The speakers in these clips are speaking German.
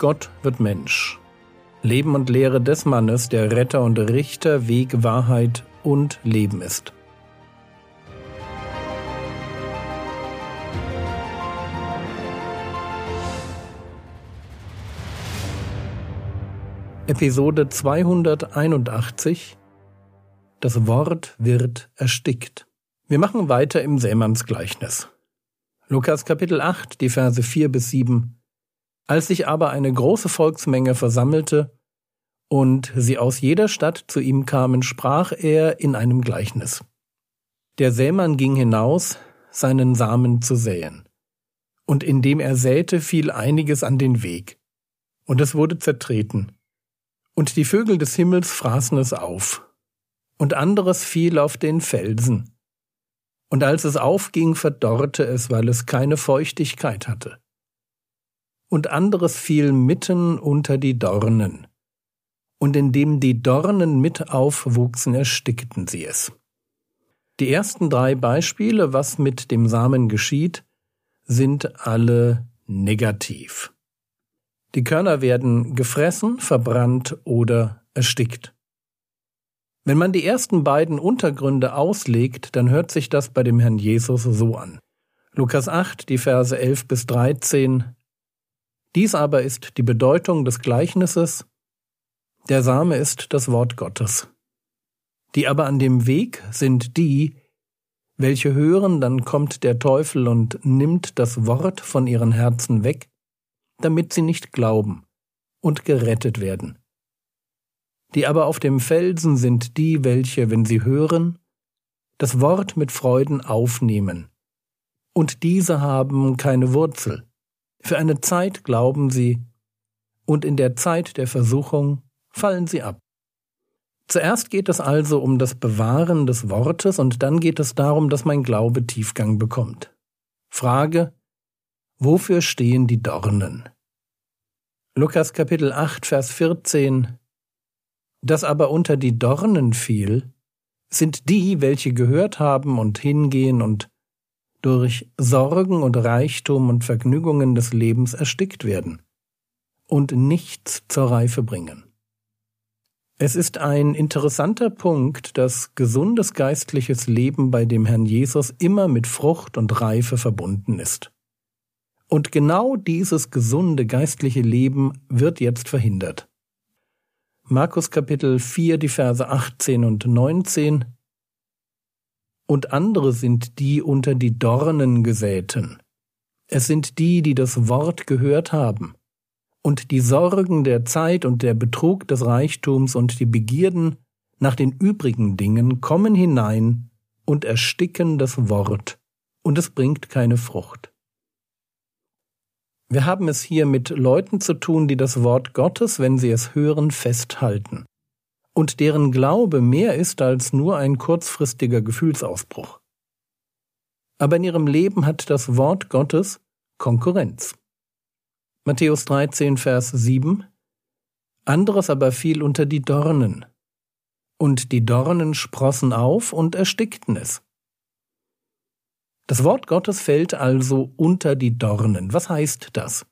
Gott wird Mensch. Leben und Lehre des Mannes, der Retter und Richter, Weg, Wahrheit und Leben ist. Episode 281 Das Wort wird erstickt. Wir machen weiter im Sämannsgleichnis. Lukas Kapitel 8, die Verse 4 bis 7. Als sich aber eine große Volksmenge versammelte und sie aus jeder Stadt zu ihm kamen, sprach er in einem Gleichnis. Der Sämann ging hinaus, seinen Samen zu säen. Und indem er säte, fiel einiges an den Weg. Und es wurde zertreten. Und die Vögel des Himmels fraßen es auf. Und anderes fiel auf den Felsen. Und als es aufging, verdorrte es, weil es keine Feuchtigkeit hatte und anderes fiel mitten unter die Dornen. Und indem die Dornen mit aufwuchsen, erstickten sie es. Die ersten drei Beispiele, was mit dem Samen geschieht, sind alle negativ. Die Körner werden gefressen, verbrannt oder erstickt. Wenn man die ersten beiden Untergründe auslegt, dann hört sich das bei dem Herrn Jesus so an. Lukas 8, die Verse 11 bis 13, dies aber ist die Bedeutung des Gleichnisses, der Same ist das Wort Gottes. Die aber an dem Weg sind die, welche hören, dann kommt der Teufel und nimmt das Wort von ihren Herzen weg, damit sie nicht glauben und gerettet werden. Die aber auf dem Felsen sind die, welche, wenn sie hören, das Wort mit Freuden aufnehmen, und diese haben keine Wurzel, für eine Zeit glauben sie, und in der Zeit der Versuchung fallen sie ab. Zuerst geht es also um das Bewahren des Wortes und dann geht es darum, dass mein Glaube Tiefgang bekommt. Frage, wofür stehen die Dornen? Lukas Kapitel 8, Vers 14 Das aber unter die Dornen fiel, sind die, welche gehört haben und hingehen und durch Sorgen und Reichtum und Vergnügungen des Lebens erstickt werden und nichts zur Reife bringen. Es ist ein interessanter Punkt, dass gesundes geistliches Leben bei dem Herrn Jesus immer mit Frucht und Reife verbunden ist. Und genau dieses gesunde geistliche Leben wird jetzt verhindert. Markus Kapitel 4, die Verse 18 und 19 und andere sind die unter die Dornen gesäten. Es sind die, die das Wort gehört haben, und die Sorgen der Zeit und der Betrug des Reichtums und die Begierden nach den übrigen Dingen kommen hinein und ersticken das Wort, und es bringt keine Frucht. Wir haben es hier mit Leuten zu tun, die das Wort Gottes, wenn sie es hören, festhalten und deren Glaube mehr ist als nur ein kurzfristiger Gefühlsausbruch. Aber in ihrem Leben hat das Wort Gottes Konkurrenz. Matthäus 13, Vers 7 Anderes aber fiel unter die Dornen, und die Dornen sprossen auf und erstickten es. Das Wort Gottes fällt also unter die Dornen. Was heißt das?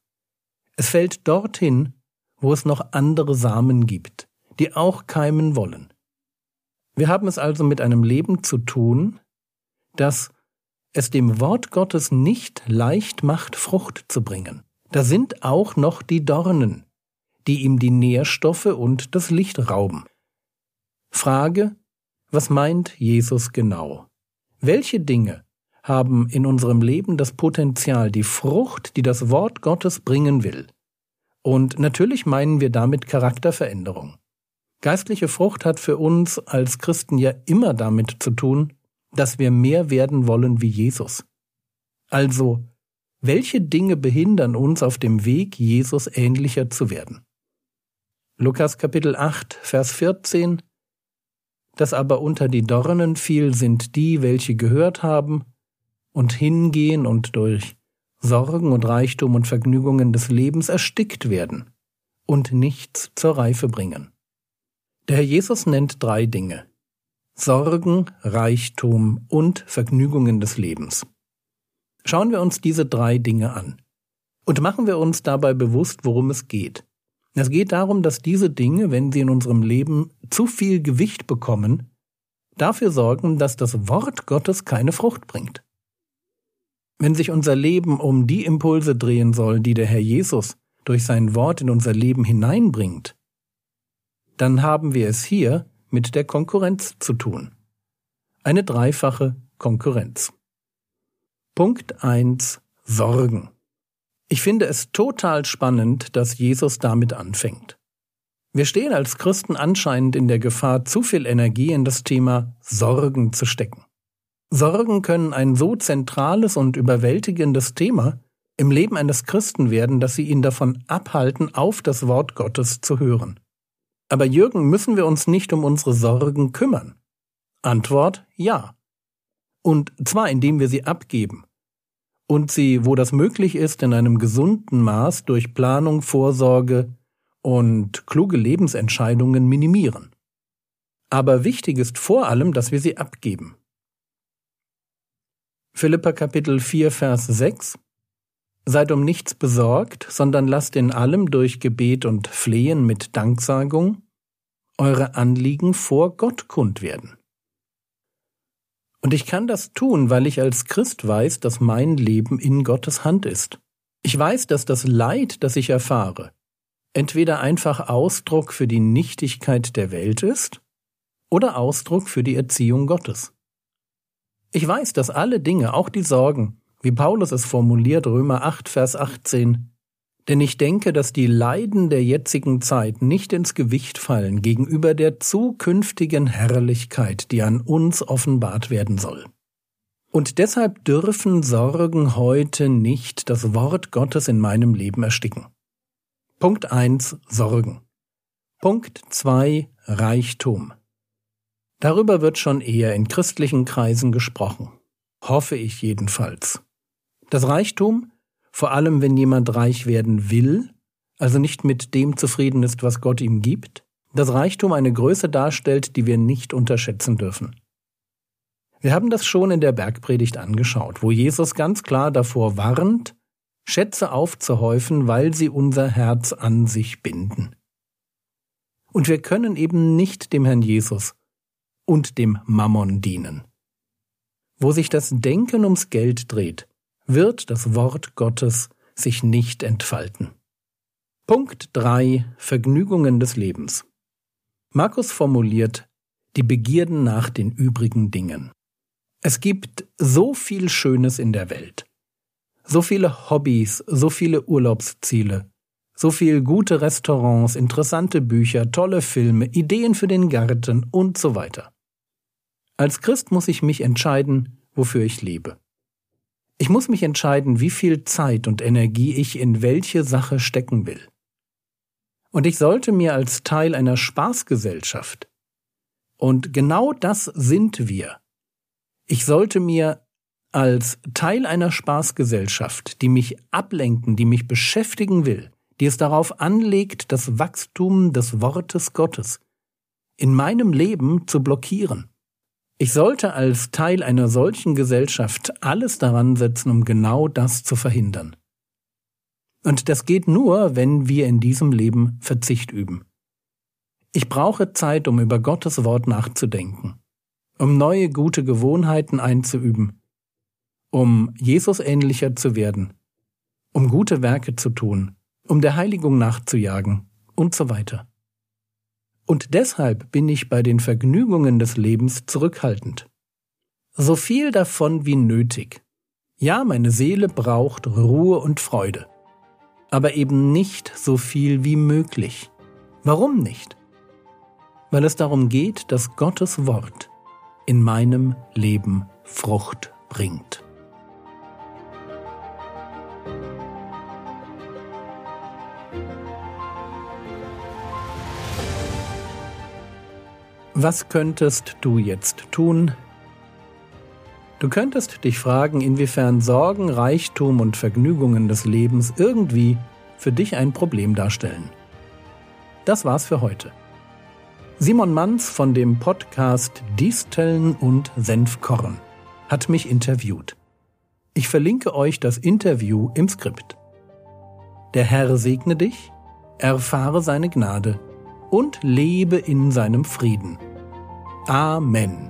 Es fällt dorthin, wo es noch andere Samen gibt die auch keimen wollen. Wir haben es also mit einem Leben zu tun, das es dem Wort Gottes nicht leicht macht, Frucht zu bringen. Da sind auch noch die Dornen, die ihm die Nährstoffe und das Licht rauben. Frage, was meint Jesus genau? Welche Dinge haben in unserem Leben das Potenzial, die Frucht, die das Wort Gottes bringen will? Und natürlich meinen wir damit Charakterveränderung. Geistliche Frucht hat für uns als Christen ja immer damit zu tun, dass wir mehr werden wollen wie Jesus. Also, welche Dinge behindern uns auf dem Weg, Jesus ähnlicher zu werden? Lukas Kapitel 8, Vers 14 Das aber unter die Dornen fiel, sind die, welche gehört haben und hingehen und durch Sorgen und Reichtum und Vergnügungen des Lebens erstickt werden und nichts zur Reife bringen. Der Herr Jesus nennt drei Dinge. Sorgen, Reichtum und Vergnügungen des Lebens. Schauen wir uns diese drei Dinge an. Und machen wir uns dabei bewusst, worum es geht. Es geht darum, dass diese Dinge, wenn sie in unserem Leben zu viel Gewicht bekommen, dafür sorgen, dass das Wort Gottes keine Frucht bringt. Wenn sich unser Leben um die Impulse drehen soll, die der Herr Jesus durch sein Wort in unser Leben hineinbringt, dann haben wir es hier mit der Konkurrenz zu tun. Eine dreifache Konkurrenz. Punkt 1 Sorgen. Ich finde es total spannend, dass Jesus damit anfängt. Wir stehen als Christen anscheinend in der Gefahr, zu viel Energie in das Thema Sorgen zu stecken. Sorgen können ein so zentrales und überwältigendes Thema im Leben eines Christen werden, dass sie ihn davon abhalten, auf das Wort Gottes zu hören. Aber Jürgen, müssen wir uns nicht um unsere Sorgen kümmern? Antwort ja. Und zwar indem wir sie abgeben und sie, wo das möglich ist, in einem gesunden Maß durch Planung, Vorsorge und kluge Lebensentscheidungen minimieren. Aber wichtig ist vor allem, dass wir sie abgeben. Philippa Kapitel 4 Vers 6 Seid um nichts besorgt, sondern lasst in allem durch Gebet und Flehen mit Danksagung eure Anliegen vor Gott kund werden. Und ich kann das tun, weil ich als Christ weiß, dass mein Leben in Gottes Hand ist. Ich weiß, dass das Leid, das ich erfahre, entweder einfach Ausdruck für die Nichtigkeit der Welt ist oder Ausdruck für die Erziehung Gottes. Ich weiß, dass alle Dinge, auch die Sorgen, wie Paulus es formuliert, Römer 8, Vers 18, denn ich denke, dass die Leiden der jetzigen Zeit nicht ins Gewicht fallen gegenüber der zukünftigen Herrlichkeit, die an uns offenbart werden soll. Und deshalb dürfen Sorgen heute nicht das Wort Gottes in meinem Leben ersticken. Punkt 1 Sorgen. Punkt 2 Reichtum. Darüber wird schon eher in christlichen Kreisen gesprochen. Hoffe ich jedenfalls. Das Reichtum vor allem wenn jemand reich werden will, also nicht mit dem zufrieden ist, was Gott ihm gibt, dass Reichtum eine Größe darstellt, die wir nicht unterschätzen dürfen. Wir haben das schon in der Bergpredigt angeschaut, wo Jesus ganz klar davor warnt, Schätze aufzuhäufen, weil sie unser Herz an sich binden. Und wir können eben nicht dem Herrn Jesus und dem Mammon dienen. Wo sich das Denken ums Geld dreht, wird das Wort Gottes sich nicht entfalten. Punkt 3 Vergnügungen des Lebens. Markus formuliert die Begierden nach den übrigen Dingen. Es gibt so viel Schönes in der Welt. So viele Hobbys, so viele Urlaubsziele, so viel gute Restaurants, interessante Bücher, tolle Filme, Ideen für den Garten und so weiter. Als Christ muss ich mich entscheiden, wofür ich lebe. Ich muss mich entscheiden, wie viel Zeit und Energie ich in welche Sache stecken will. Und ich sollte mir als Teil einer Spaßgesellschaft, und genau das sind wir, ich sollte mir als Teil einer Spaßgesellschaft, die mich ablenken, die mich beschäftigen will, die es darauf anlegt, das Wachstum des Wortes Gottes in meinem Leben zu blockieren. Ich sollte als Teil einer solchen Gesellschaft alles daran setzen, um genau das zu verhindern. Und das geht nur, wenn wir in diesem Leben Verzicht üben. Ich brauche Zeit, um über Gottes Wort nachzudenken, um neue gute Gewohnheiten einzuüben, um Jesus ähnlicher zu werden, um gute Werke zu tun, um der Heiligung nachzujagen und so weiter. Und deshalb bin ich bei den Vergnügungen des Lebens zurückhaltend. So viel davon wie nötig. Ja, meine Seele braucht Ruhe und Freude. Aber eben nicht so viel wie möglich. Warum nicht? Weil es darum geht, dass Gottes Wort in meinem Leben Frucht bringt. Was könntest du jetzt tun? Du könntest dich fragen, inwiefern Sorgen, Reichtum und Vergnügungen des Lebens irgendwie für dich ein Problem darstellen. Das war's für heute. Simon Manz von dem Podcast Disteln und Senfkorn hat mich interviewt. Ich verlinke euch das Interview im Skript. Der Herr segne dich, erfahre seine Gnade und lebe in seinem Frieden. Amen.